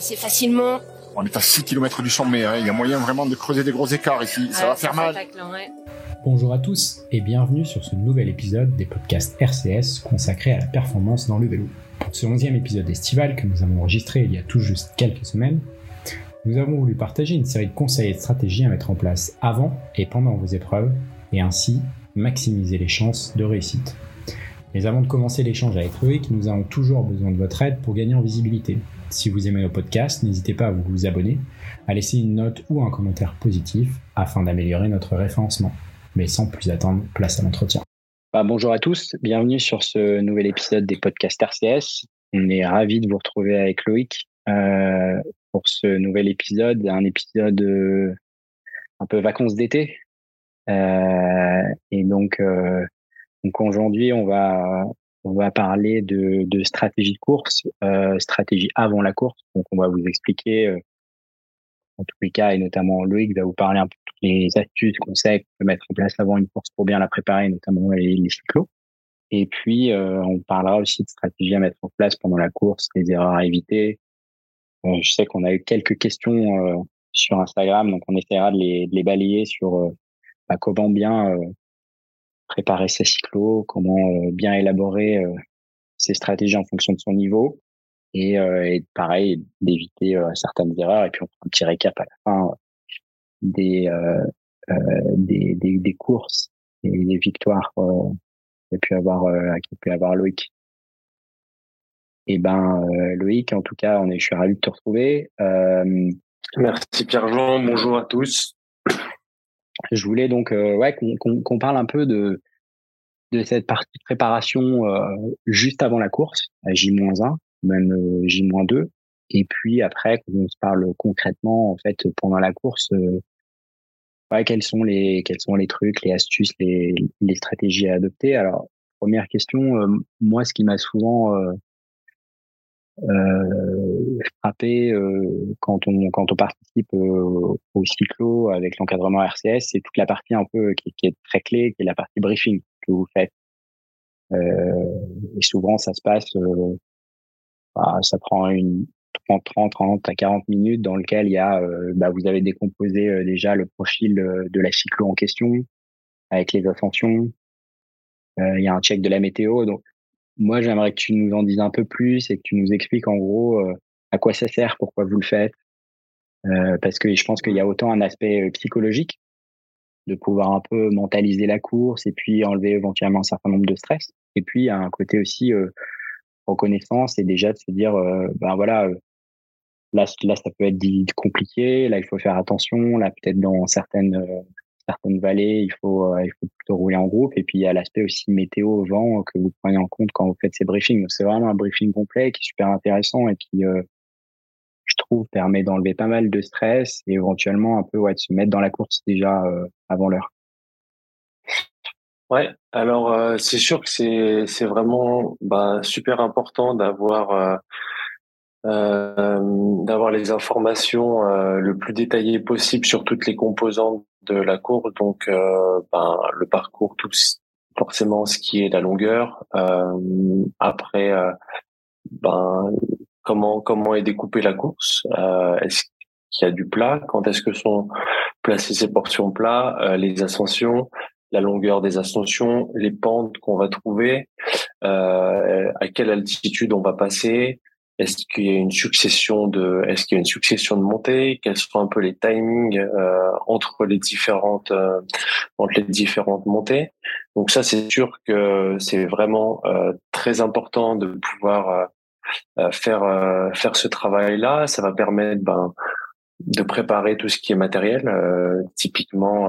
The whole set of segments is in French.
C'est facilement. On est à 6 km du sommet, hein. il y a moyen vraiment de creuser des gros écarts ici, ça va faire mal. Bonjour à tous et bienvenue sur ce nouvel épisode des podcasts RCS consacrés à la performance dans le vélo. Pour ce 11e épisode estival que nous avons enregistré il y a tout juste quelques semaines, nous avons voulu partager une série de conseils et de stratégies à mettre en place avant et pendant vos épreuves et ainsi maximiser les chances de réussite. Mais avant de commencer l'échange avec Loïc, nous avons toujours besoin de votre aide pour gagner en visibilité. Si vous aimez nos podcasts, n'hésitez pas à vous abonner, à laisser une note ou un commentaire positif afin d'améliorer notre référencement. Mais sans plus attendre, place à l'entretien. Bah, bonjour à tous, bienvenue sur ce nouvel épisode des podcasts RCS. On est ravis de vous retrouver avec Loïc euh, pour ce nouvel épisode, un épisode euh, un peu vacances d'été. Euh, et donc, donc aujourd'hui, on va on va parler de, de stratégie de course, euh, stratégie avant la course. Donc on va vous expliquer, euh, en tous les cas, et notamment Loïc va vous parler un peu de toutes les astuces, conseils qu'on peut mettre en place avant une course pour bien la préparer, notamment les, les cyclos. Et puis euh, on parlera aussi de stratégie à mettre en place pendant la course, les erreurs à éviter. Euh, je sais qu'on a eu quelques questions sur Instagram, donc on essaiera de les, de les balayer sur bah, comment bien préparer ses cyclos, comment euh, bien élaborer euh, ses stratégies en fonction de son niveau et, euh, et pareil d'éviter certaines erreurs et puis on fera un petit récap à la fin des des, des, des, courses et des victoires qu'a pu avoir pu avoir Loïc. Eh ben Loïc, en tout cas, on est, je suis ravi de te retrouver. Merci Pierre-Jean. Bonjour à tous. Je voulais donc euh, ouais, qu'on parle un peu de, de cette partie de préparation euh, juste avant la course, à J-1, même euh, J-2. Et puis après, qu'on se parle concrètement, en fait, pendant la course, ouais, quels sont les quels sont les trucs, les astuces, les, les stratégies à adopter? Alors, première question, moi, ce qui m'a souvent euh, frappé euh, quand on quand on participe euh, au cyclo avec l'encadrement RCS, c'est toute la partie un peu qui, qui, est très clé, qui est la partie briefing que vous faites. Euh, et souvent, ça se passe, bah, ça prend une 30, 30, 30 à 40 minutes dans lequel il y a, bah, vous avez décomposé déjà le profil de la cyclo en question avec les ascensions. il y a un check de la météo, donc moi, j'aimerais que tu nous en dises un peu plus et que tu nous expliques en gros euh, à quoi ça sert, pourquoi vous le faites. Euh, parce que je pense qu'il y a autant un aspect euh, psychologique de pouvoir un peu mentaliser la course et puis enlever éventuellement un certain nombre de stress. Et puis, un côté aussi reconnaissance et déjà de se dire, ben voilà, là, là, ça peut être compliqué, là, il faut faire attention, là, peut-être dans certaines certaines vallées, il faut, euh, il faut plutôt rouler en groupe. Et puis, il y a l'aspect aussi météo, vent que vous prenez en compte quand vous faites ces briefings. Donc, c'est vraiment un briefing complet qui est super intéressant et qui, euh, permet d'enlever pas mal de stress et éventuellement un peu ouais, de se mettre dans la course déjà euh, avant l'heure. Ouais, alors c'est sûr que c'est c'est vraiment bah, super important d'avoir euh, d'avoir les informations le plus détaillées possible sur toutes les composantes de la course, donc euh, ben, le parcours, tout forcément ce qui est la longueur. Euh, après, euh, ben, comment comment est découpée la course Est-ce qu'il y a du plat Quand est-ce que sont placées ces portions plats Les ascensions la longueur des ascensions, les pentes qu'on va trouver, à quelle altitude on va passer, est-ce qu'il y a une succession de, est-ce qu'il y a une succession de montées Quels sont un peu les timings euh, entre les différentes, euh, entre les différentes montées. Donc ça, c'est sûr que c'est vraiment euh, très important de pouvoir euh, faire faire ce travail-là. Ça va permettre, ben, de préparer tout ce qui est matériel. typiquement,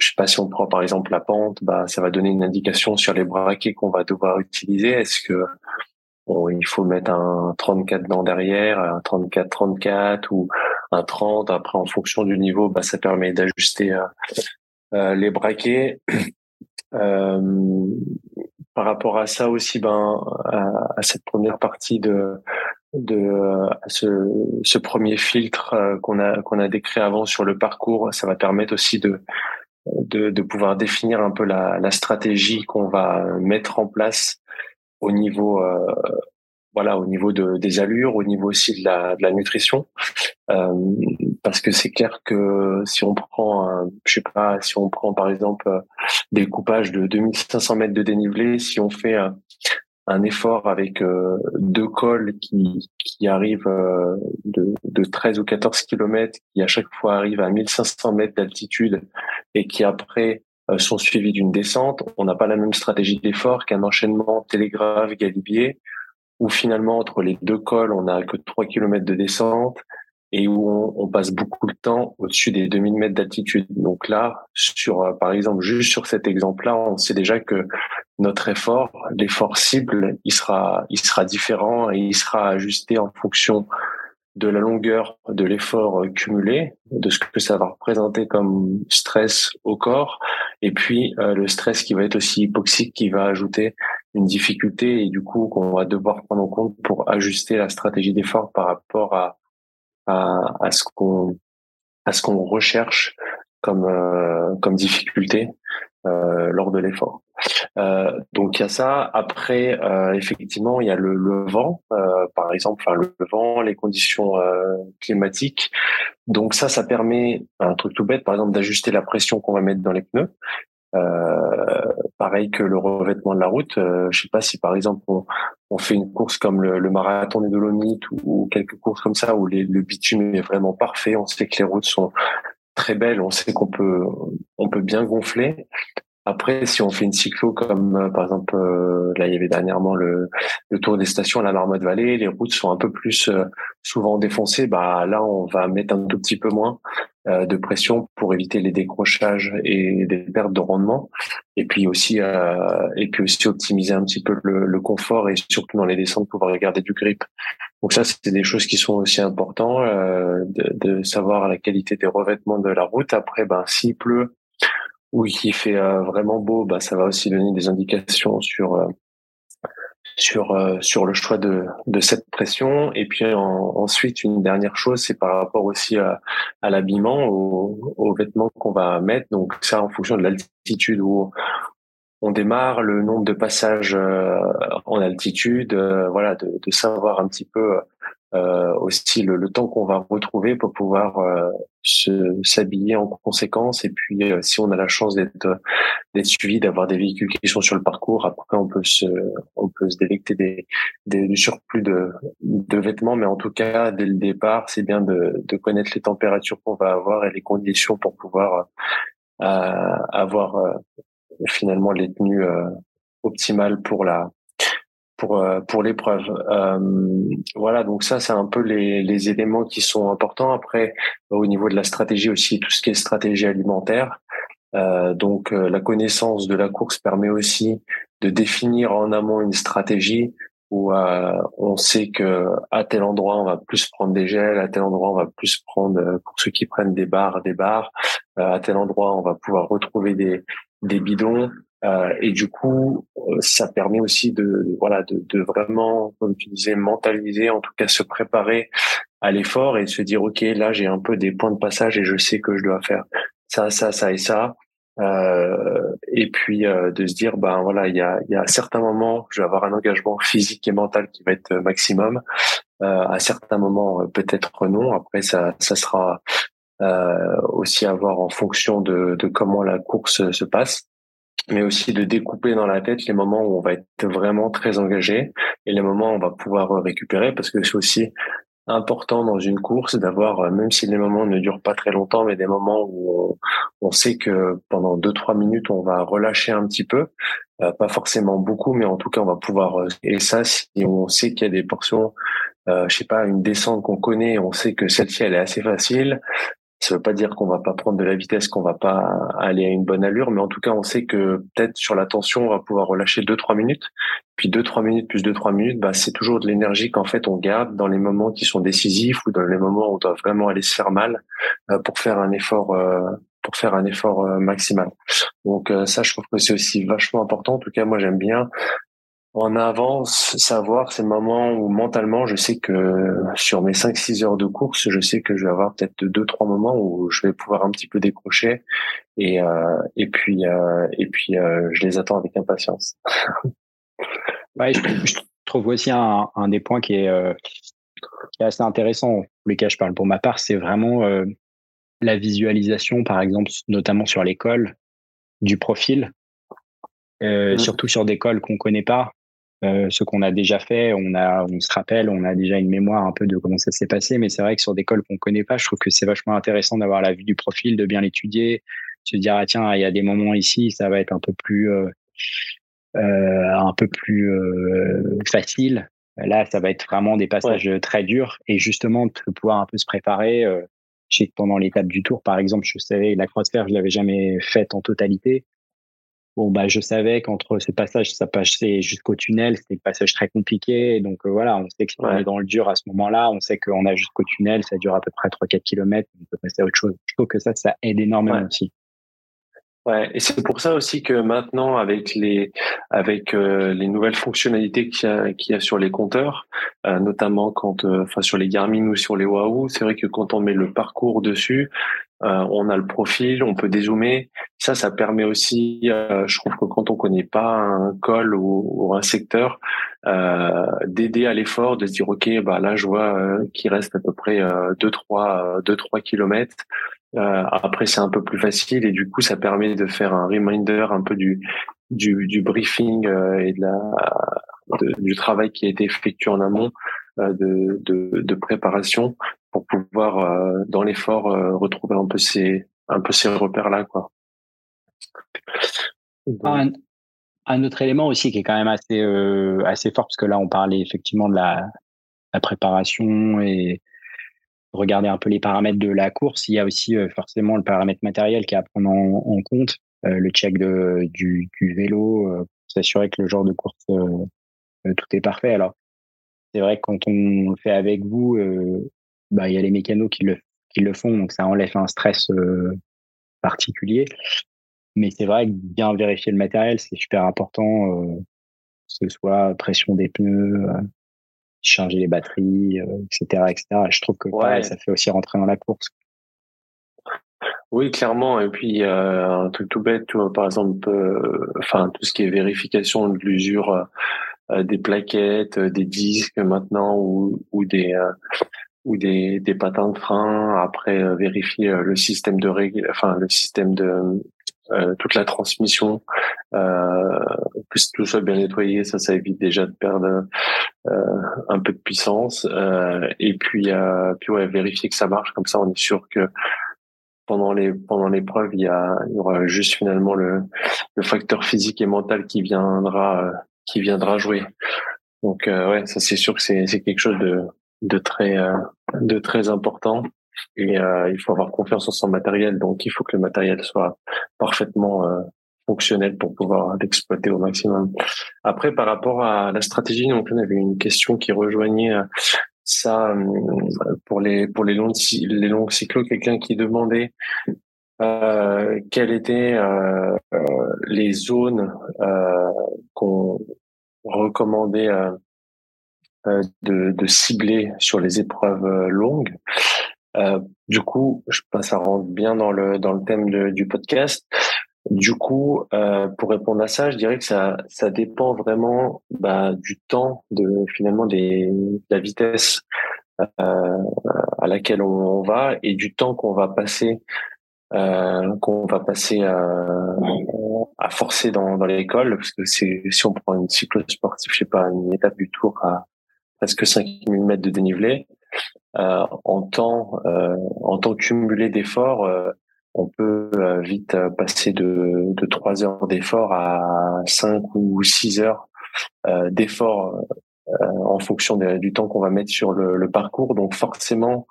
je sais pas si on prend par exemple la pente, bah ça va donner une indication sur les braquets qu'on va devoir utiliser. Est-ce que il faut mettre un 34 dans derrière, un 34-34 ou un 30. Après, en fonction du niveau, bah, ça permet d'ajuster euh, euh les braquets. Par rapport à ça aussi, ben, à, cette première partie de, ce, premier filtre euh, qu'on a qu'on a décrit avant sur le parcours, ça va permettre aussi de pouvoir définir un peu la, stratégie qu'on va mettre en place au niveau euh, voilà, au niveau de, des allures, au niveau aussi de la, de la nutrition, euh, parce que c'est clair que si on prend, un, je sais pas, si on prend par exemple des coupages de 2500 mètres de dénivelé, si on fait un, effort avec euh, deux cols qui, qui arrivent euh, de, de 13 ou 14 kilomètres, qui à chaque fois arrivent à 1500 mètres d'altitude et qui après euh, sont suivis d'une descente, on n'a pas la même stratégie d'effort qu'un enchaînement télégraphe galibier où finalement entre les deux cols, on n'a que 3 km de descente et où on, on passe beaucoup de temps au-dessus des 2000 mètres d'altitude. Donc là, sur euh, par exemple juste sur cet exemple-là, on sait déjà que notre effort, l'effort cible, il sera il sera différent et il sera ajusté en fonction de la longueur de l'effort cumulé, de ce que ça va représenter comme stress au corps, et puis euh, le stress qui va être aussi hypoxique, qui va ajouter une difficulté et du coup qu'on va devoir prendre en compte pour ajuster la stratégie d'effort par rapport à à, à ce qu'on à ce qu'on recherche comme euh, comme difficulté euh, lors de l'effort. Euh, donc il y a ça. Après, euh, effectivement, il y a le, le vent, euh, par exemple, enfin le vent, les conditions climatiques. Donc ça, ça permet un truc tout bête, par exemple, d'ajuster la pression qu'on va mettre dans les pneus. Euh, pareil que le revêtement de la route. Euh, je sais pas si par exemple on, on fait une course comme le, le marathon des Dolomites ou, quelques courses comme ça où les, le bitume est vraiment parfait. On sait que les routes sont très belles. On sait qu'on peut on peut bien gonfler. Après, si on fait une cyclo comme euh, par exemple euh, là il y avait dernièrement le, le tour des stations à la Marmotte Vallée, les routes sont un peu plus souvent défoncées. Bah là, on va mettre un tout petit peu moins de pression pour éviter les décrochages et des pertes de rendement. Et puis aussi et puis aussi optimiser un petit peu le, le, confort et surtout dans les descentes pouvoir garder du grip. Donc ça, c'est des choses qui sont aussi importantes de, de savoir la qualité des revêtements de la route. Après, ben s'il pleut oui, qui fait euh, vraiment beau, bah, ça va aussi donner des indications sur euh, sur euh, sur le choix de de cette pression. Et puis ensuite, une dernière chose, c'est par rapport aussi à, l'habillement, aux, vêtements qu'on va mettre. Donc ça, en fonction de l'altitude où on démarre, le nombre de passages en altitude, voilà, de, de, savoir un petit peu euh, aussi le, le temps qu'on va retrouver pour pouvoir euh, se s'habiller en conséquence. Et puis euh, si on a la chance d'être d'être suivi d'avoir des véhicules qui sont sur le parcours après on peut se on peut se délecter des, des du surplus de de vêtements. Mais en tout cas dès le départ c'est bien de de connaître les températures qu'on va avoir et les conditions pour pouvoir euh, avoir finalement les tenues optimales pour la pour euh, pour l'épreuve. Euh, voilà, donc ça c'est un peu les, les éléments qui sont importants. Après, au niveau de la stratégie aussi, tout ce qui est stratégie alimentaire. Euh, donc euh, la connaissance de la course permet aussi de définir en amont une stratégie où euh, on sait que à tel endroit on va plus prendre des gels, à tel endroit on va plus prendre pour ceux qui prennent des barres des barres, à tel endroit on va pouvoir retrouver des des bidons, euh, et du coup, euh, ça permet aussi de, voilà de, de, vraiment, comme tu disais, mentaliser, en tout cas se préparer à l'effort et se dire ok là j'ai un peu des points de passage et je sais que je dois faire ça, ça, ça et ça. Euh, et puis euh, de se dire ben voilà il y a, y a certains moments je vais avoir un engagement physique et mental qui va être maximum. Euh, à certains moments peut-être non. Après ça ça sera aussi à voir en fonction de, de comment la course se passe mais aussi de découper dans la tête les moments où on va être vraiment très engagé et les moments où on va pouvoir récupérer parce que c'est aussi important dans une course d'avoir, euh, même si les moments ne durent pas très longtemps, mais des moments où on, sait que pendant deux trois minutes on va relâcher un petit peu, euh, pas forcément beaucoup, mais en tout cas on va pouvoir. Euh, et ça, si on sait qu'il y a des portions, euh, je sais pas, une descente qu'on connaît, on sait que celle-ci elle est assez facile, ça veut pas dire qu'on va pas prendre de la vitesse, qu'on va pas aller à une bonne allure, mais en tout cas, on sait que peut-être sur la tension, on va pouvoir relâcher deux trois minutes. Puis deux trois minutes plus deux trois minutes, bah c'est toujours de l'énergie qu'en fait on garde dans les moments qui sont décisifs ou dans les moments où on doit vraiment aller se faire mal euh, pour faire un effort euh, pour faire un effort euh, maximal. Donc ça, je trouve que c'est aussi vachement important. En tout cas, moi j'aime bien en avance, savoir ces moments où mentalement, je sais que sur mes 5-6 heures de course, je sais que je vais avoir peut-être deux, trois moments où je vais pouvoir un petit peu décrocher et, euh, et puis, euh, et puis euh, je les attends avec impatience. ouais, je, trouve aussi un, un des points qui est, euh, qui est, assez intéressant, pour lesquels je parle pour ma part, c'est vraiment euh, la visualisation, par exemple, notamment sur l'école, du profil, euh, mmh. surtout sur des cols qu'on connaît pas. Euh, ce qu'on a déjà fait, on a, on se rappelle, on a déjà une mémoire un peu de comment ça s'est passé, mais c'est vrai que sur des cols qu'on connaît pas, je trouve que c'est vachement intéressant d'avoir la vue du profil, de bien l'étudier, se dire ah tiens, il y a des moments ici, ça va être un peu plus, euh, euh un peu plus euh, facile. Là, ça va être vraiment des passages très durs et justement de pouvoir un peu se préparer. Euh, je sais que pendant l'étape du tour, par exemple, je savais la croix de fer, je l'avais jamais faite en totalité bon bah je savais qu'entre ce passage ça passait jusqu'au tunnel c'était un passage très compliqué donc euh, voilà on sait que si on est dans le dur à ce moment-là on sait qu'on a jusqu'au tunnel ça dure à peu près 3-4 km on peut passer à autre chose. Je trouve que ça ça aide énormément aussi. Ouais, et c'est pour ça aussi que maintenant, avec les avec euh, les nouvelles fonctionnalités qu'il y a, qu'il y a sur les compteurs, euh, notamment quand, enfin sur les Garmin ou sur les Wahoo, c'est vrai que quand on met le parcours dessus, euh, on a le profil, on peut dézoomer. Ça, ça permet aussi, euh, je trouve que quand on connaît pas un col ou, un secteur, euh, d'aider à l'effort, de se dire ok, bah là je vois qu'il reste à peu près 2 trois deux trois kilomètres. après, c'est un peu plus facile et du coup, ça permet de faire un reminder un peu du du, briefing et de la du travail qui a été effectué en amont de, de préparation pour pouvoir euh, dans l'effort euh, retrouver un peu ces un peu ces repères là quoi. Un, un, autre élément aussi qui est quand même assez euh, assez fort parce que là on parlait effectivement de la, la préparation et regarder un peu les paramètres de la course. Il y a aussi forcément le paramètre matériel qui est à prendre en, compte, le check de, du, du vélo, s'assurer que le genre de course tout est parfait. Alors c'est vrai que quand on le fait avec vous, bah, il y a les mécanos qui le, qui le font, donc ça enlève un stress euh, particulier. Mais c'est vrai que bien vérifier le matériel, c'est super important, euh, que ce soit pression des pneus, euh, charger les batteries, etc., etc. Je trouve que ça fait aussi rentrer dans la course. Oui, clairement. Et puis un truc tout bête, tu vois, par exemple, enfin tout ce qui est vérification de l'usure des plaquettes, des disques maintenant ou, ou des ou des, des patins de frein, après euh, vérifier euh, le système de règle, enfin le système de euh, toute la transmission, euh, que tout soit bien nettoyé, ça, ça évite déjà de perdre un peu de puissance. et puis, puis ouais, vérifier que ça marche, comme ça, on est sûr que pendant les pendant l'épreuve, il y, a, il y aura juste finalement le, le facteur physique et mental qui viendra qui viendra jouer. Donc ouais, ça c'est sûr que c'est c'est quelque chose de de très euh, de très important et euh, il faut avoir confiance en son matériel donc il faut que le matériel soit parfaitement euh, fonctionnel pour pouvoir l'exploiter au maximum. Après par rapport à la stratégie donc on avait une question qui rejoignait ça pour les pour les longs les longs cyclos quelqu'un qui demandait euh, quelles étaient euh, les zones euh, qu'on recommandait euh, de, de, cibler sur les épreuves euh, longues. Euh, du coup, je pense ça rentre bien dans le dans le thème de, du podcast. Du coup, euh, pour répondre à ça, je dirais que ça ça dépend vraiment bah, du temps de finalement des de la vitesse euh, à laquelle on, va et du temps qu'on va passer euh, qu'on va passer à, à forcer dans, dans l'école parce que si on prend une cyclo sportive, je sais pas, une étape du tour à presque 5000 mètres de dénivelé. Euh, en temps, euh, en temps cumulé d'efforts, euh, on peut euh, vite euh, passer de, de 3 heures d'effort à 5 ou 6 heures d'effort en fonction du temps qu'on va mettre sur le, le parcours. Donc forcément,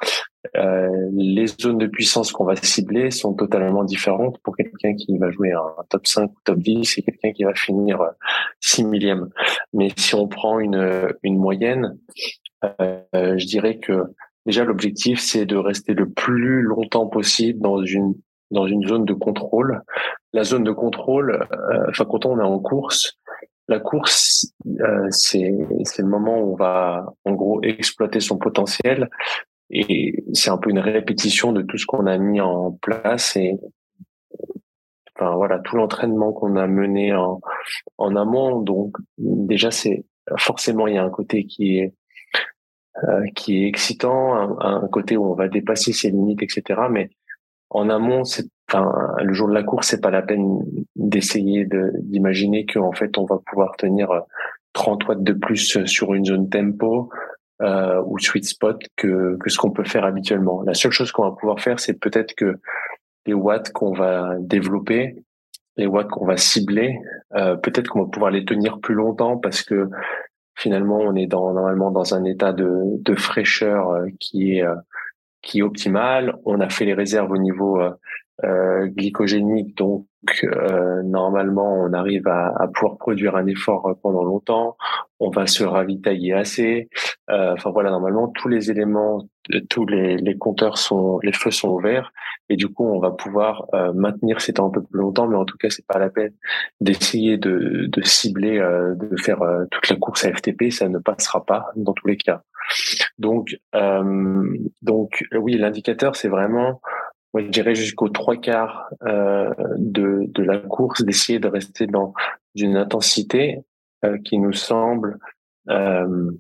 euh, les zones de puissance qu'on va cibler sont totalement différentes pour quelqu'un qui va jouer un top 5 ou top 10 et quelqu'un qui va finir 6 euh, millième. Mais si on prend une, une moyenne, euh, je dirais que déjà l'objectif c'est de rester le plus longtemps possible dans une dans une zone de contrôle. La zone de contrôle, enfin quand on est en course, la course, euh, c'est le moment où on va en gros exploiter son potentiel et c'est un peu une répétition de tout ce qu'on a mis en place et enfin voilà tout l'entraînement qu'on a mené en, en amont. Donc déjà c'est forcément il y a un côté qui est qui est excitant, un, un, côté où on va dépasser ses limites, etc. Mais en amont, c'est enfin, le jour de la course, c'est pas la peine d'essayer d'imaginer qu'en fait on va pouvoir tenir 30 watts de plus sur une zone tempo euh, ou sweet spot que, que ce qu'on peut faire habituellement. La seule chose qu'on va pouvoir faire, c'est peut-être que les watts qu'on va développer, les watts qu'on va cibler, euh, peut-être qu'on va pouvoir les tenir plus longtemps parce que finalement on est dans, normalement dans un état de, de fraîcheur euh, qui est euh, qui est optimal. On a fait les réserves au niveau euh, euh, glycogénique, donc euh, normalement on arrive à, à, pouvoir produire un effort pendant longtemps. On va se ravitailler assez. Euh, enfin voilà, normalement tous les éléments, tous les, les, compteurs sont, les feux sont ouverts et du coup on va pouvoir euh, maintenir ces temps un peu plus longtemps. Mais en tout cas c'est pas la peine d'essayer de, de, cibler, euh, de faire toute la course à FTP, ça ne passera pas dans tous les cas. Donc donc oui, l'indicateur c'est vraiment moi, je dirais jusqu'aux trois quarts euh, de, de la course, d'essayer de rester dans une intensité euh, qui nous semble, euh,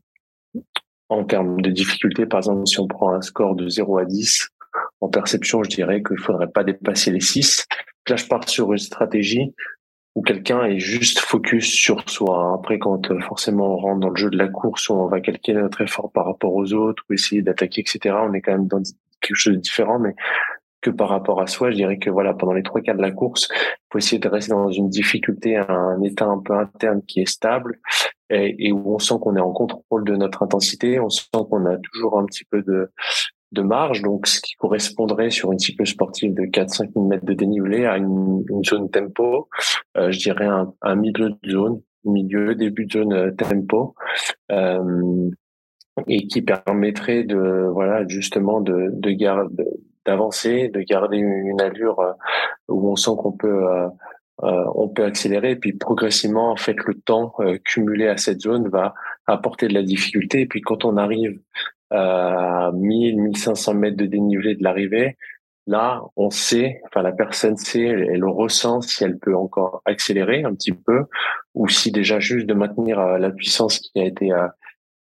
en termes de difficulté, par exemple, si on prend un score de 0 à 10, en perception, je dirais qu'il faudrait pas dépasser les 6. Là, je pars sur une stratégie où quelqu'un est juste focus sur soi. Après, quand euh, forcément on rentre dans le jeu de la course, où on va calculer notre effort par rapport aux autres, ou essayer d'attaquer, etc., on est quand même dans quelque chose de différent, mais par rapport à soi. Je dirais que voilà, pendant les trois quarts de la course, il faut essayer de rester dans une difficulté, un état un peu interne qui est stable et, où on sent qu'on est en contrôle de notre intensité, on sent qu'on a toujours un petit peu de, de marge, donc ce qui correspondrait sur une cycle sportive de 4-5 000 mètres de dénivelé à une, zone tempo, euh, je dirais un, un, milieu de zone, milieu, début de zone euh, tempo, euh, et qui permettrait de voilà justement de, de garder d'avancer, de garder une allure euh, où on sent qu'on peut euh, euh, on peut accélérer. Et puis progressivement en fait le temps cumulé à cette zone va apporter de la difficulté. Et puis quand on arrive à 1000 1500 mètres de dénivelé de l'arrivée là on sait enfin la personne sait elle, le ressent si elle peut encore accélérer un petit peu ou si déjà juste de maintenir la puissance qui a été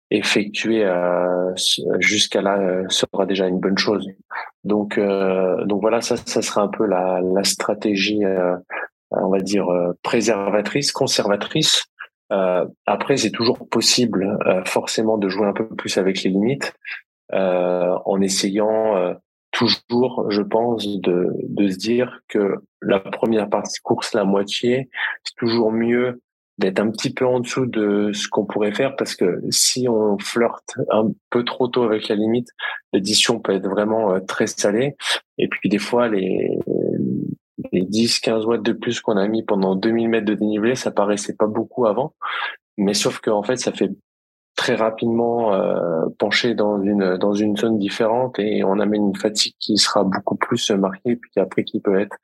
effectué euh, jusqu'à là euh, sera déjà une bonne chose. Donc euh, donc voilà ça ça sera un peu la, la stratégie on va dire préservatrice conservatrice. après c'est toujours possible forcément de jouer un peu plus avec les limites en essayant toujours, je pense, de, de se dire que la première partie course, la moitié, c'est toujours mieux d'être un petit peu en dessous de ce qu'on pourrait faire parce que si on flirte un peu trop tôt avec la limite, l'édition peut être vraiment euh, très salée. Et puis des fois, les, les 10, 15 watts de plus qu'on a mis pendant 2000 mètres de dénivelé, ça paraissait pas beaucoup avant. Mais sauf qu'en fait, ça fait très rapidement euh, pencher dans une dans une zone différente et on amène une fatigue qui sera beaucoup plus marquée puis après qui peut être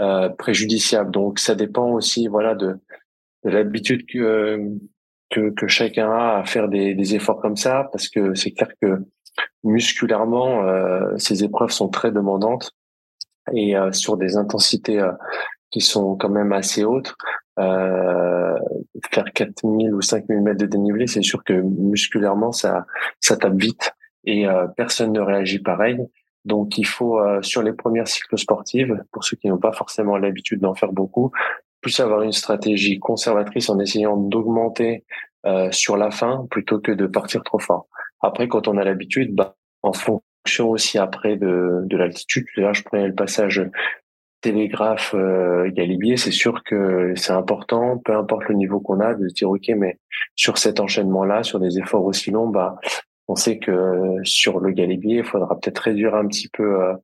euh, préjudiciable. Donc ça dépend aussi voilà de l'habitude que, que, que chacun a à faire des, des efforts comme ça, parce que c'est clair que musculairement, euh, ces épreuves sont très demandantes et euh, sur des intensités euh, qui sont quand même assez hautes. Euh, faire 4000 ou 5000 mètres de dénivelé, c'est sûr que musculairement, ça, ça tape vite et euh, personne ne réagit pareil. Donc, il faut, sur les premières cycles sportives, pour ceux qui n'ont pas forcément l'habitude d'en faire beaucoup, plus avoir une stratégie conservatrice en essayant d'augmenter euh, sur la fin plutôt que de partir trop fort. Après, quand on a l'habitude, bah, en fonction aussi après de, de l'altitude, là je prenais le passage télégraphe euh, Galibier, c'est sûr que c'est important, peu importe le niveau qu'on a, de se dire ok, mais sur cet enchaînement-là, sur des efforts aussi longs, bah on sait que sur le Galibier, il faudra peut-être réduire un petit peu euh,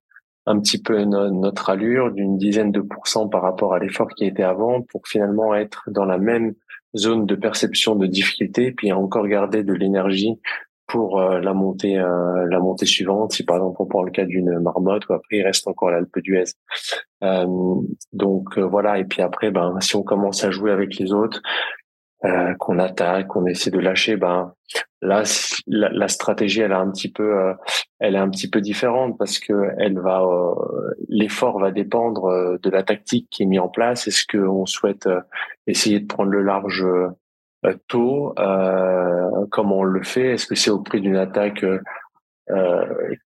un petit peu notre allure d'une dizaine de pourcents par rapport à l'effort qui était avant pour finalement être dans la même zone de perception de difficulté puis encore garder de l'énergie pour euh, la montée euh, la montée suivante. Si par exemple on prend le cas d'une marmotte ou après il reste encore l'Alpe d'Huez. Euh, donc voilà. Et puis après ben si on commence à jouer avec les autres euh, qu'on attaque, qu'on essaie de lâcher, ben là la, la, stratégie elle est un petit peu euh, elle est un petit peu différente parce que elle va euh, l'effort va dépendre de la tactique qui est mise en place. Est-ce qu'on souhaite essayer de prendre le large tôt, comment on le fait? Est-ce que c'est au prix d'une attaque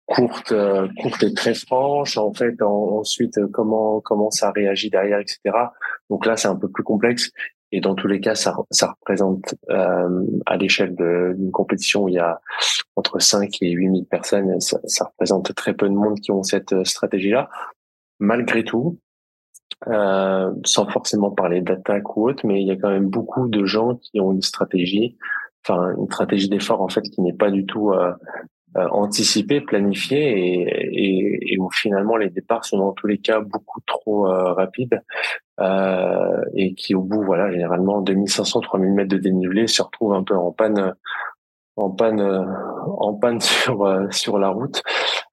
courte, courte et très franche? En fait, ensuite, comment comment ça réagit derrière, etc. Donc là, c'est un peu plus complexe. Et dans tous les cas, ça, ça représente euh, à l'échelle d'une compétition où il y a entre 5 et 8 000 personnes, ça, ça représente très peu de monde qui ont cette euh, stratégie-là. Malgré tout, euh, sans forcément parler d'attaque ou autre, mais il y a quand même beaucoup de gens qui ont une stratégie, enfin une stratégie d'effort en fait qui n'est pas du tout euh, euh, anticipé, planifié et, où finalement les départs sont dans tous les cas beaucoup trop euh, rapides euh, et qui au bout, voilà, généralement 2500, 3000 mètres de dénivelé se retrouvent un peu en panne en panne en panne sur sur la route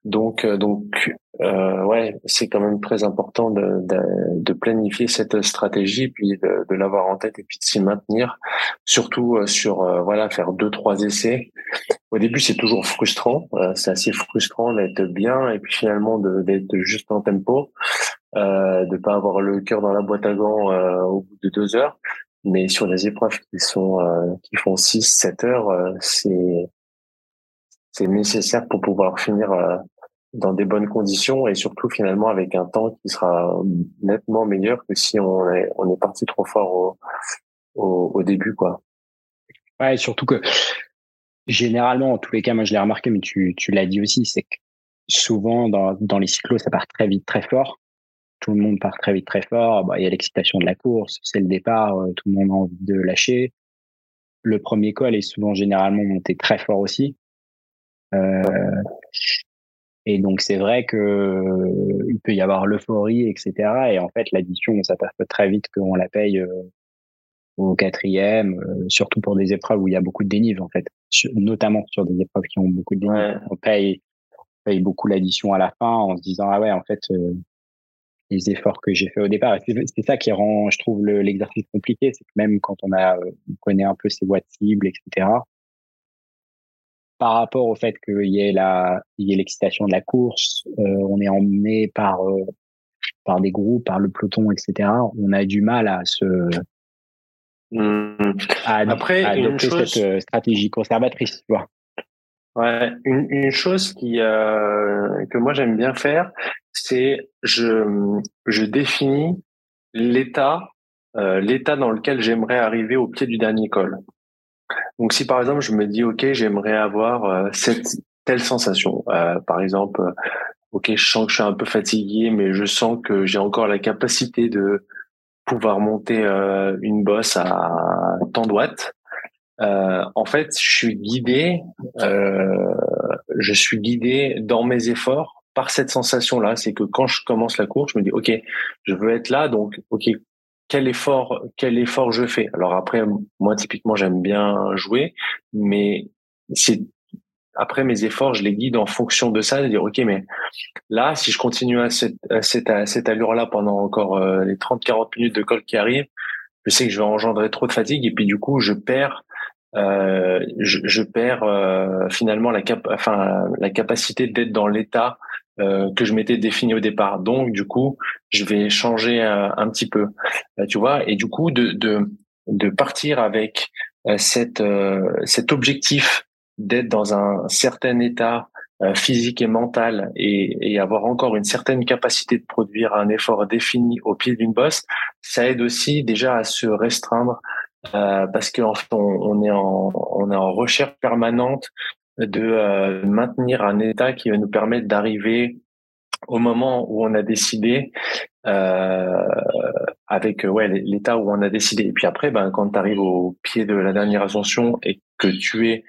donc donc euh, ouais c'est quand même très important de, de, de, planifier cette stratégie puis de, de l'avoir en tête et puis de s'y maintenir surtout sur voilà faire deux trois essais au début, c'est toujours frustrant. Euh, c'est assez frustrant d'être bien et puis finalement d'être juste en tempo, euh, de pas avoir le cœur dans la boîte à gants euh, au bout de deux heures. Mais sur les épreuves qui sont euh, qui font six, sept heures, c'est c'est nécessaire pour pouvoir finir dans des bonnes conditions et surtout finalement avec un temps qui sera nettement meilleur que si on est on est parti trop fort au, au, au début quoi. Ouais, surtout que généralement, en tous les cas, moi je l'ai remarqué, mais tu, tu l'as dit aussi, c'est que souvent dans, dans les cyclos, ça part très vite, très fort. Tout le monde part très vite, très fort. Bah, il y a l'excitation de la course, c'est le départ, euh, tout le monde a envie de lâcher. Le premier col est souvent généralement monté très fort aussi. Euh, et donc c'est vrai que il peut y avoir l'euphorie, etc. Et en fait, l'addition, ça passe très vite qu'on la paye euh, au quatrième, euh, surtout pour des épreuves où il y a beaucoup de dénive en fait, notamment sur des épreuves qui ont beaucoup de dénive. On paye, paye beaucoup l'addition à la fin en se disant ah ouais en fait euh, les efforts que j'ai fait au départ. C'est ça qui rend, je trouve, l'exercice compliqué, c'est que même quand on a, euh, on connaît un peu ses voies de cible, etc. Par rapport au fait qu'il y ait la, il y ait l'excitation de la course, on est emmené par par des groupes, par le peloton, etc. On a du mal à se Mmh. Après, une chose... cette euh, stratégie conservatrice, tu vois. Ouais, une, une chose qui euh, que moi j'aime bien faire, c'est je je définis l'état euh, l'état dans lequel j'aimerais arriver au pied du dernier col. Donc si par exemple je me dis ok j'aimerais avoir euh, cette telle sensation, euh, par exemple ok je sens que je suis un peu fatigué mais je sens que j'ai encore la capacité de pouvoir monter euh, une bosse à tant watts. Euh, en fait, je suis guidé, euh, je suis guidé dans mes efforts par cette sensation-là. C'est que quand je commence la course, je me dis, ok, je veux être là, donc ok, quel effort, quel effort je fais. Alors après, moi typiquement, j'aime bien jouer, mais c'est après mes efforts, je les guide en fonction de ça, de dire ok, mais là, si je continue à cette, à cette, cette allure-là pendant encore euh, les 30-40 minutes de col qui arrivent, je sais que je vais engendrer trop de fatigue et puis du coup, je perds, euh, je, je, perds euh, finalement la, cap enfin, la capacité d'être dans l'état euh, que je m'étais défini au départ. Donc, du coup, je vais changer un petit peu, tu vois, et du coup, de, de, de partir avec cette, cet objectif d'être dans un certain état euh, physique et mental et, et, avoir encore une certaine capacité de produire un effort défini au pied d'une bosse, ça aide aussi déjà à se restreindre euh, parce qu'en fait on, est en on est en recherche permanente de euh, maintenir un état qui va nous permettre d'arriver au moment où on a décidé euh, avec ouais l'état où on a décidé et puis après ben quand tu arrives au pied de la dernière ascension et que tu es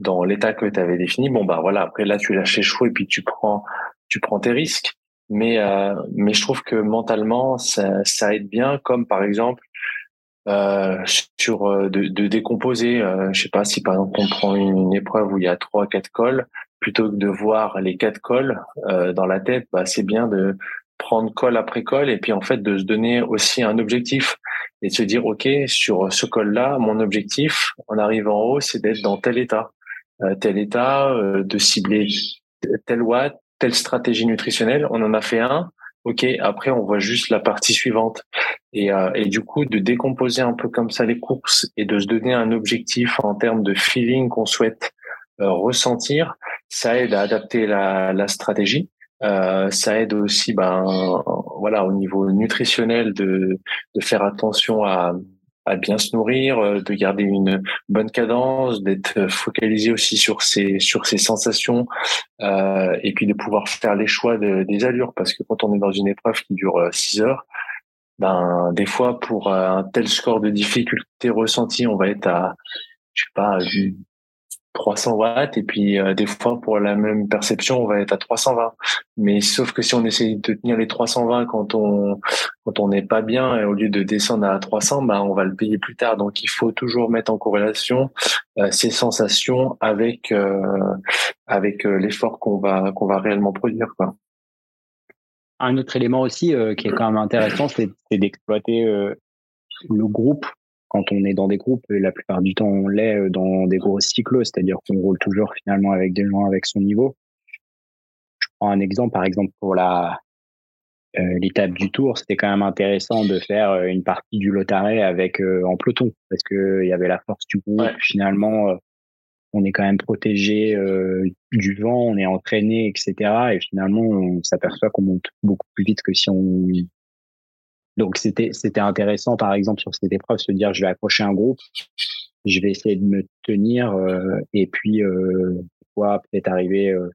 dans l'état que tu avais défini, bon bah voilà, après là tu lâches chevaux et puis tu prends tu prends tes risques. Mais euh, mais je trouve que mentalement ça, ça aide bien, comme par exemple euh, sur euh, de, de décomposer. Euh, je sais pas si par exemple on prend une, épreuve où il y a trois quatre cols, plutôt que de voir les quatre cols euh, dans la tête, bah c'est bien de prendre col après col et puis en fait de se donner aussi un objectif et de se dire ok sur ce col là mon objectif en arrivant en haut c'est d'être dans tel état euh, tel état, euh, de cibler tel watt, telle stratégie nutritionnelle. On en a fait un. Ok, après on voit juste la partie suivante et, euh, et du coup de décomposer un peu comme ça les courses et de se donner un objectif en termes de feeling qu'on souhaite euh, ressentir, ça aide à adapter la, la stratégie. Euh, ça aide aussi, ben voilà, au niveau nutritionnel de, de faire attention à, à bien se nourrir, euh, de garder une bonne cadence, d'être focalisé aussi sur ses sur ses sensations euh, et puis de pouvoir faire les choix de, des allures. Parce que quand on est dans une épreuve qui dure 6 euh, heures, ben des fois pour un tel score de difficulté ressenti, on va être à je sais pas 300 watts et puis euh, des fois pour la même perception on va être à 320 mais sauf que si on essaye de tenir les 320 quand on quand on n'est pas bien et au lieu de descendre à 300 bah on va le payer plus tard. Donc il faut toujours mettre en corrélation euh, ces sensations avec euh, avec l'effort qu'on va qu'on va réellement produire quoi. Un autre élément aussi qui est quand même intéressant c'est d'exploiter le groupe quand on est dans des groupes, et la plupart du temps on l'est euh, dans des gros cyclos, c'est-à-dire qu'on roule toujours finalement avec des gens avec son niveau. Je prends un exemple, par exemple pour la euh, l'étape du tour, c'était quand même intéressant de faire euh, une partie du lotaré avec en peloton parce que il y avait la force du groupe. Finalement, on est quand même protégé du vent, on est entraîné, etc. Et finalement, on s'aperçoit qu'on monte beaucoup plus vite que si on donc c'était c'était intéressant par exemple sur cette épreuve se dire je vais accrocher un groupe, je vais essayer de me tenir euh, et puis euh, peut-être arriver euh,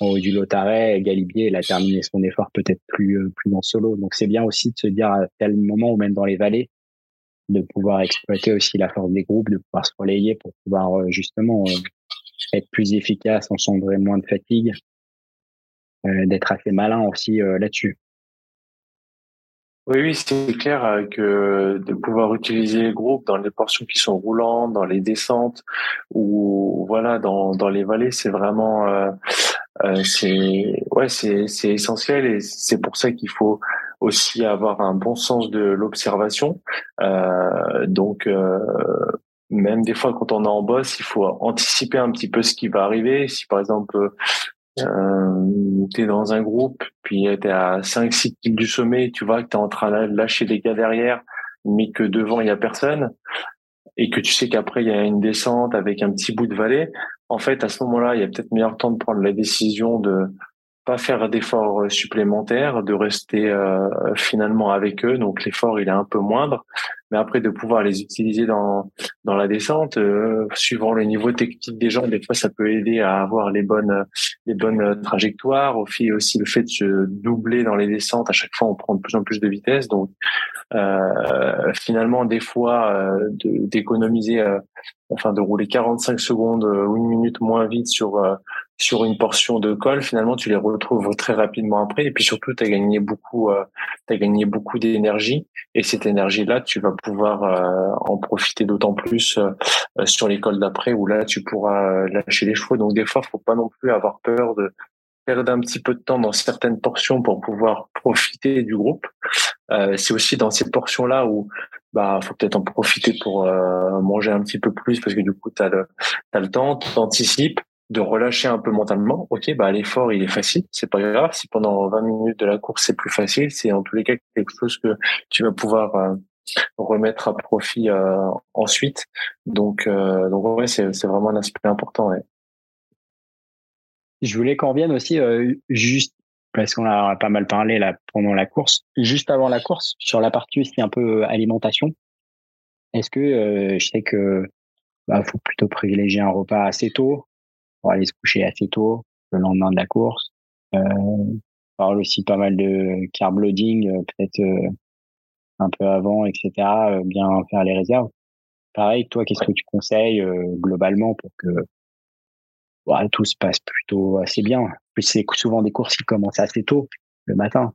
haut du lotaret, Galibier, il a terminé son effort peut-être plus euh, plus en solo. Donc c'est bien aussi de se dire à tel moment ou même dans les vallées de pouvoir exploiter aussi la force des groupes, de pouvoir se relayer pour pouvoir euh, justement être plus efficace, engendrer moins de fatigue, d'être assez malin aussi là-dessus. Oui, oui, c'est clair euh, que de pouvoir utiliser les groupes dans les portions qui sont roulantes, dans les descentes ou voilà dans dans les vallées, c'est vraiment euh, euh, c'est ouais c'est c'est essentiel et c'est pour ça qu'il faut aussi avoir un bon sens de l'observation. Donc même des fois quand on est en boss, il faut anticiper un petit peu ce qui va arriver. Si par exemple euh, tu es dans un groupe, puis tu es à 5-6 km du sommet, tu vois que tu es en train de lâcher les gars derrière, mais que devant, il y a personne, et que tu sais qu'après, il y a une descente avec un petit bout de vallée, en fait, à ce moment-là, il y a peut-être meilleur temps de prendre la décision de pas faire d'efforts supplémentaires, de rester euh, finalement avec eux. Donc l'effort il est un peu moindre, mais après de pouvoir les utiliser dans dans la descente, euh, suivant le niveau technique des gens, des fois ça peut aider à avoir les bonnes les bonnes trajectoires. Au fil aussi le fait de se doubler dans les descentes, à chaque fois on prend de plus en plus de vitesse, donc euh, finalement des fois euh, d'économiser, enfin de rouler 45 secondes ou une minute moins vite sur sur une portion de col, finalement, tu les retrouves très rapidement après. Et puis surtout, tu as gagné beaucoup, euh, as gagné beaucoup d'énergie. Et cette énergie-là, tu vas pouvoir euh, en profiter d'autant plus euh, sur les cols d'après, où là, tu pourras lâcher les chevaux. Donc des fois, faut pas non plus avoir peur de perdre un petit peu de temps dans certaines portions pour pouvoir profiter du groupe. c'est aussi dans ces portions-là où bah faut peut-être en profiter pour manger un petit peu plus parce que du coup tu as le, as le temps, tu anticipes de relâcher un peu mentalement. Ok, bah l'effort il est facile, c'est pas grave. Si pendant 20 minutes de la course c'est plus facile, c'est en tous les cas quelque chose que tu vas pouvoir euh, remettre à profit euh, ensuite. Donc euh, donc ouais, c'est c'est vraiment un aspect important. Ouais. Je voulais qu'on revienne aussi juste parce qu'on a pas mal parlé là pendant la course, juste avant la course sur la partie aussi un peu alimentation. Est-ce que je sais que bah, faut plutôt privilégier un repas assez tôt pour aller se coucher assez tôt le lendemain de la course. Euh, on parle aussi pas mal de carb loading, euh, peut-être euh, un peu avant, etc. Euh, bien faire les réserves. Pareil, toi, qu'est-ce que tu conseilles globalement pour que bah, tout se passe plutôt assez bien? Puis c'est souvent des courses qui commencent assez tôt le matin.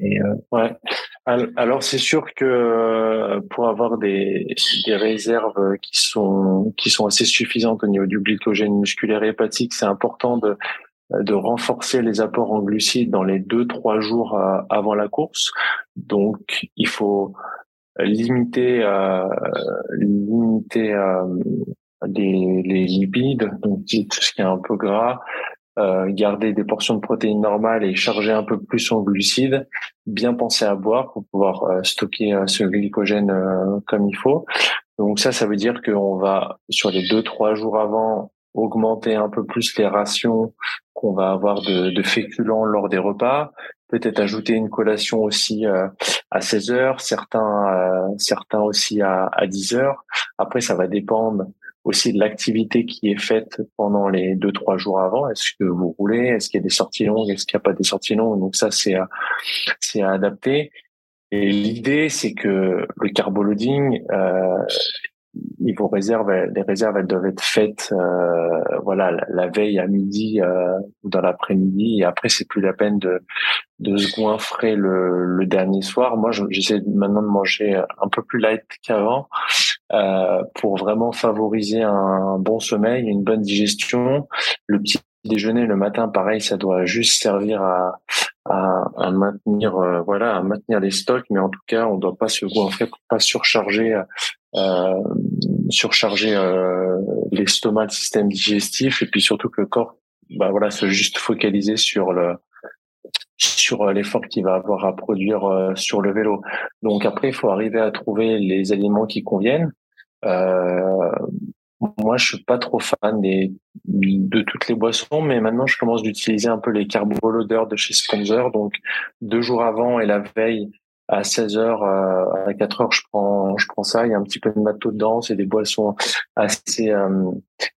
Et euh... Ouais. Alors c'est sûr que euh, pour avoir des, des réserves qui sont qui sont assez suffisantes au niveau du glycogène musculaire et hépatique, c'est important de de renforcer les apports en glucides dans les deux trois jours euh, avant la course. Donc il faut limiter limiter les, les lipides, donc tout ce qui est un peu gras, euh, garder des portions de protéines normales et charger un peu plus en glucides, bien penser à boire pour pouvoir euh, stocker euh, ce glycogène comme il faut. Donc ça, ça veut dire qu'on va sur les deux trois jours avant augmenter un peu plus les rations qu'on va avoir de, de, féculents lors des repas, peut-être ajouter une collation aussi à 16 heures, certains certains aussi à, à 10 heures. Après, ça va dépendre aussi de l'activité qui est faite pendant les deux trois jours avant. Est-ce que vous roulez? Est-ce qu'il y a des sorties longues? Est-ce qu'il n'y a pas des sorties longues? Donc ça c'est à c'est à adapter. Et l'idée c'est que le carboloading, euh, il vous réserve les réserves elles doivent être faites euh, voilà la, veille à midi euh, ou dans l'après-midi. Et après c'est plus la peine de de se goinfrer le, le dernier soir. Moi j'essaie maintenant de manger un peu plus light qu'avant pour vraiment favoriser un bon sommeil une bonne digestion. Le petit déjeuner le matin pareil ça doit juste servir à à, à maintenir euh, voilà à maintenir les stocks. Mais en tout cas on doit pas se goinfrer pour pas surcharger euh, surcharger euh, l'estomac, le système digestif, et puis surtout que le corps, bah voilà, se juste focaliser sur le sur l'effort qu'il va avoir à produire euh, sur le vélo. Donc après, il faut arriver à trouver les aliments qui conviennent. Euh, moi, je suis pas trop fan des, de toutes les boissons, mais maintenant, je commence d'utiliser un peu les carbo-loaders de chez Sponsor. Donc, deux jours avant et la veille, à 16 heures, euh, à 4 heures, je prends, je prends ça. Il y a un petit peu de matos dedans, c'est des boissons assez, euh,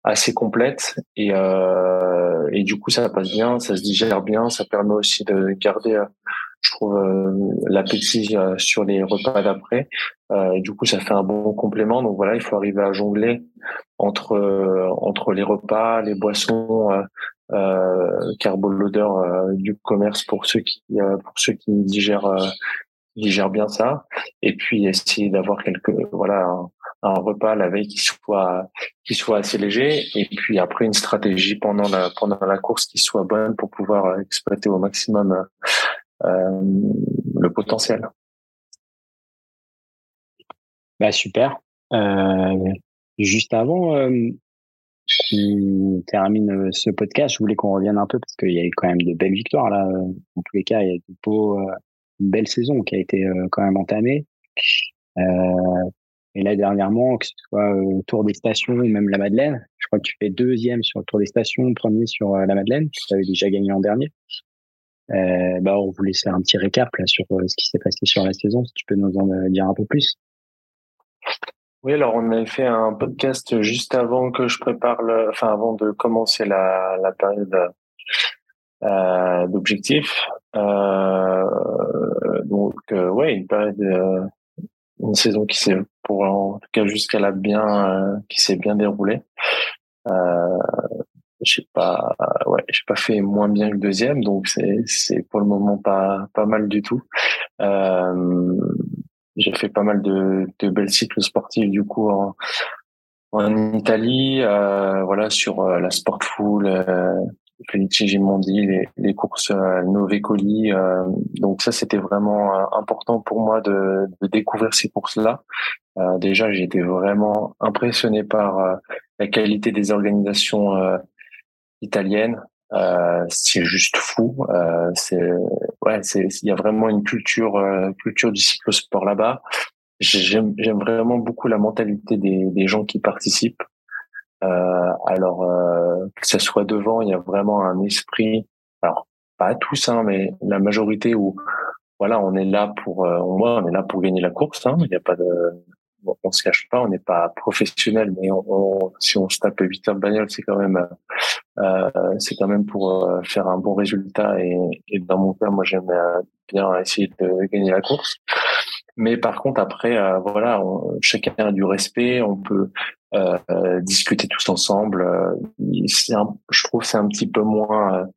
assez complètes et, euh, et du coup ça passe bien, ça se digère bien, ça permet aussi de garder, je trouve, l'appétit sur les repas d'après. du coup, ça fait un bon complément. Donc voilà, il faut arriver à jongler entre entre les repas, les boissons. Euh, carbo loader du commerce pour ceux qui pour ceux qui digèrent digère bien ça et puis essayer d'avoir quelque voilà un, repas la veille qui soit qui soit assez léger et puis après une stratégie pendant la pendant la course qui soit bonne pour pouvoir exploiter au maximum euh, le potentiel. Bah super. Euh, juste avant euh, qu'on termine ce podcast, je voulais qu'on revienne un peu parce qu'il y a eu quand même de belles victoires là. En tous les cas, il y a du beau une belle saison qui a été euh, quand même entamée. Euh, et là, dernièrement, que ce soit au Tour des Stations ou même la Madeleine, je crois que tu fais deuxième sur le Tour des Stations, premier sur euh, la Madeleine, tu avais déjà gagné en dernier. Euh, bah, on voulait faire un petit récap là, sur ce qui s'est passé sur la saison, si tu peux nous en dire un peu plus. Oui, alors on avait fait un podcast juste avant que je prépare enfin avant de commencer la période euh, d'objectifs. Euh, donc euh, ouais, une période, euh, une saison qui s'est pour en tout cas jusqu'à là bien, qui s'est bien déroulée. Euh, j'ai pas ouais j'ai pas fait moins bien que deuxième donc c'est c'est pour le moment pas pas mal du tout euh, j'ai fait pas mal de de belles cycles sportifs du coup en en Italie euh, voilà sur la Sportful Felice Gimondi, les, les courses euh, Nové Colis. Euh, donc ça, c'était vraiment euh, important pour moi de, de découvrir ces courses-là. Euh, déjà, été vraiment impressionné par euh, la qualité des organisations italiennes. c'est juste fou. c'est ouais, c'est il y a vraiment une culture culture du cyclosport là-bas. J'aime j'aime vraiment beaucoup la mentalité des, des gens qui participent. Euh, alors euh, que ce soit devant, il y a vraiment un esprit. Alors pas tous, hein, mais la majorité où voilà, on est là pour, euh, moi, on est là pour gagner la course. Hein, il n'y a pas de, on se cache pas, on n'est pas professionnel, mais on, si on se tape 8 heures de bagnole, c'est quand même, euh, c'est quand même pour faire un bon résultat. Et, et dans mon cas, moi, j'aime bien essayer de gagner la course. Mais par contre, après, euh, voilà, chacun a du respect, on peut euh, euh discuter tous ensemble. Euh, je trouve c'est un petit peu moins,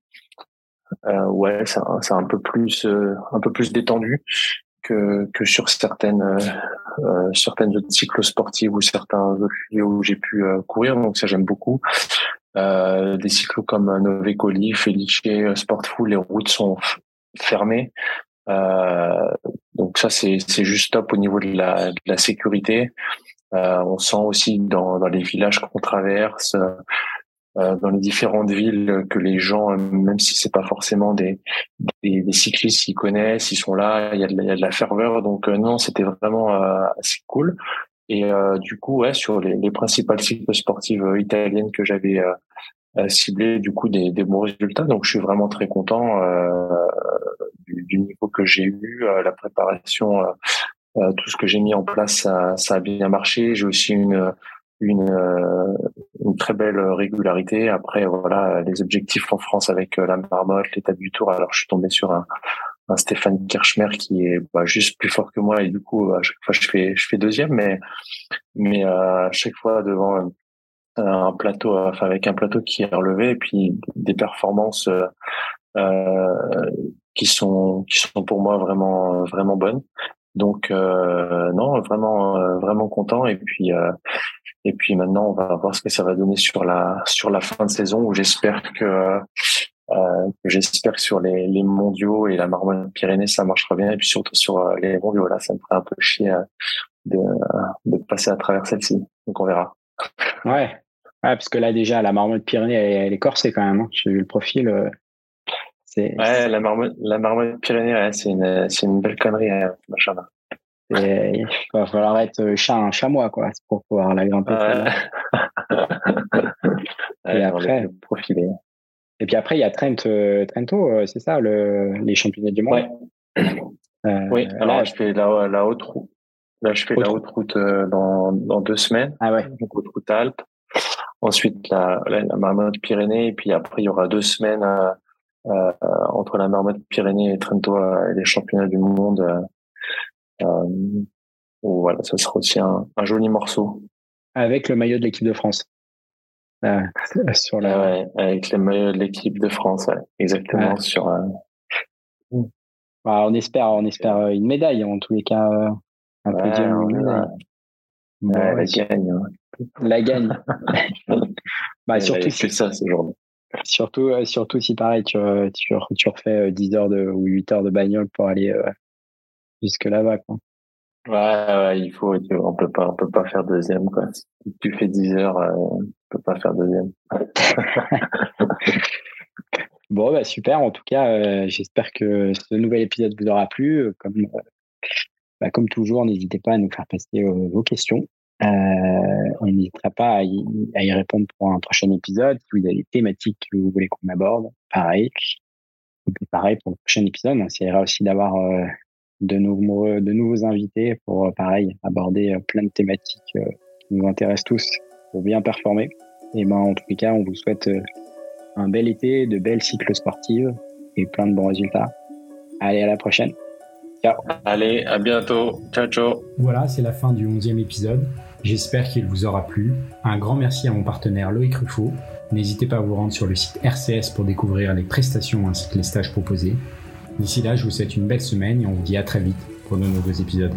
euh, ouais, c'est un, un, peu plus, un peu plus détendu que, que sur certaines, certaines autres cycles sportifs ou certains autres où j'ai pu courir. Donc ça, j'aime beaucoup. des cycles comme Novecoli, Felice, Sportful, les routes sont fermées. Euh, donc ça, c'est juste top au niveau de la, de la sécurité. Euh, on sent aussi dans, dans les villages qu'on traverse, dans les différentes villes que les gens, même si c'est pas forcément des, des, cyclistes qui connaissent, ils sont là, il y a de la, il y a de la ferveur. Donc non, c'était vraiment assez cool. Et du coup, ouais, sur les, les principales cycles sportives italiennes que j'avais ciblées, du coup, des, des, bons résultats. Donc, je suis vraiment très content du, du, niveau que j'ai eu, la préparation euh, tout ce que j'ai mis en place, ça, ça a bien marché. J'ai aussi une, une, euh, une, très belle régularité. Après, voilà, les objectifs en France avec euh, la marmotte, l'étape du tour. Alors, je suis tombé sur un, un Stéphane Kirchmer qui est bah, juste plus fort que moi et du coup, à chaque fois, je fais, je fais deuxième, mais, mais à chaque fois devant un plateau, avec un plateau qui est relevé et puis des performances euh, qui sont qui sont pour moi vraiment vraiment bonnes. Donc euh, non, vraiment euh, vraiment content et puis euh, et puis maintenant on va voir ce que ça va donner sur la sur la fin de saison où j'espère que j'espère que sur les, les mondiaux et la marmotte Pyrénées ça marchera bien et puis surtout sur les mondiaux là ça me ferait un peu chier de, de passer à travers celle-ci donc on verra. Ouais. Ouais parce que là déjà la marmotte Pyrénées elle, est corsée quand même. Hein. J'ai vu le profil. Ouais, la marmotte, la marmotte Pyrénées, c'est une, c'est une belle connerie, hein, machin. Et il va falloir être chat, un chamois, quoi, pour pouvoir la grimper. et après, profiler. Et puis après, il y a Trent, euh, Trento, euh, c'est ça, le, les championnats du monde? Euh, oui, alors là, je fais la, la haute route. Là, je fais la haute route euh, dans, dans deux semaines. Ah ouais. Donc, haute route Alpes. Ensuite, la, la, la marmotte Pyrénées. Et puis après, il y aura deux semaines euh, entre la marmotte Pyrénées et Trento et les championnats du monde. Euh, euh, voilà, ça sera aussi un, un, joli morceau. Avec le maillot de l'équipe de France. Euh, sur la... Ouais, avec le maillot de l'équipe de France, ouais, exactement. Ouais. Sur. Euh... Bah, on espère, on espère une médaille en tous les cas, un ouais, podium, une médaille. Bon, la gagne. Bah, surtout c'est ça ce jour-là. Surtout, euh, surtout si pareil, tu, tu, tu refais 10 heures de, ou 8 heures de bagnole pour aller euh, jusque là-bas. Quoi. Ouais, ouais, il faut, on peut pas, on peut pas faire deuxième, quoi. Si tu fais 10 heures, euh, on peut pas faire deuxième. bon, bah, super. En tout cas, euh, j'espère que ce nouvel épisode vous aura plu. Comme, bah, comme toujours, n'hésitez pas à nous faire passer vos questions. Euh, on n'hésitera pas à y, à y, répondre pour un prochain épisode. Si vous avez des thématiques que vous voulez qu'on aborde, pareil. Et puis pareil pour le prochain épisode, on essaiera aussi d'avoir euh, de, nouveaux, de nouveaux invités pour, euh, pareil, aborder euh, plein de thématiques euh, qui nous intéressent tous pour bien performer. Et ben, en tous les cas, on vous souhaite un bel été, de belles cycles sportives et plein de bons résultats. Allez, à la prochaine. Ciao. Allez, à bientôt. Ciao, ciao. Voilà, c'est la fin du 11e épisode. J'espère qu'il vous aura plu. Un grand merci à mon partenaire Loïc Ruffo. N'hésitez pas à vous rendre sur le site RCS pour découvrir les prestations ainsi que les stages proposés. D'ici là, je vous souhaite une belle semaine et on vous dit à très vite pour de nouveaux épisodes.